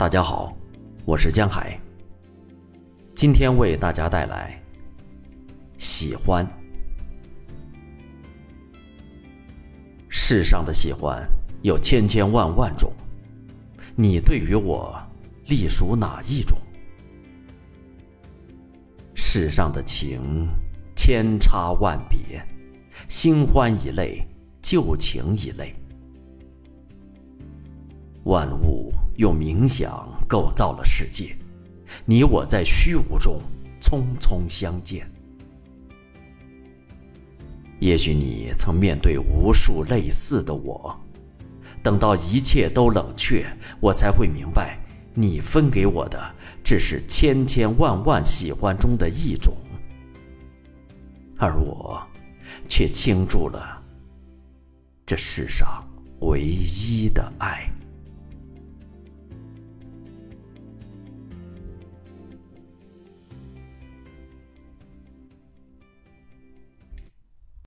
大家好，我是江海。今天为大家带来喜欢。世上的喜欢有千千万万种，你对于我隶属哪一种？世上的情千差万别，新欢一类，旧情一类。万物用冥想构造了世界，你我在虚无中匆匆相见。也许你曾面对无数类似的我，等到一切都冷却，我才会明白，你分给我的只是千千万万喜欢中的一种，而我却倾注了这世上唯一的爱。